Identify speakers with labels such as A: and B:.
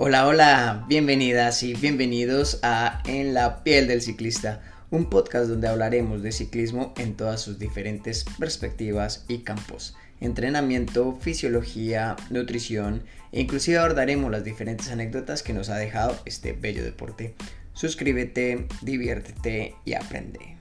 A: Hola, hola, bienvenidas y bienvenidos a En la piel del ciclista, un podcast donde hablaremos de ciclismo en todas sus diferentes perspectivas y campos. Entrenamiento, fisiología, nutrición e inclusive abordaremos las diferentes anécdotas que nos ha dejado este bello deporte. Suscríbete, diviértete y aprende.